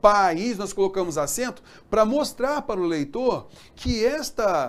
país, nós colocamos acento para mostrar para o leitor que esta